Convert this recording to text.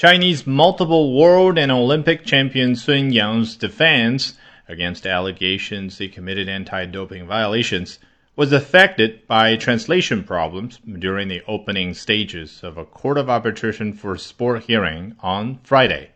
Chinese multiple world and Olympic champion Sun Yang's defense against allegations he committed anti doping violations was affected by translation problems during the opening stages of a Court of Arbitration for Sport hearing on Friday.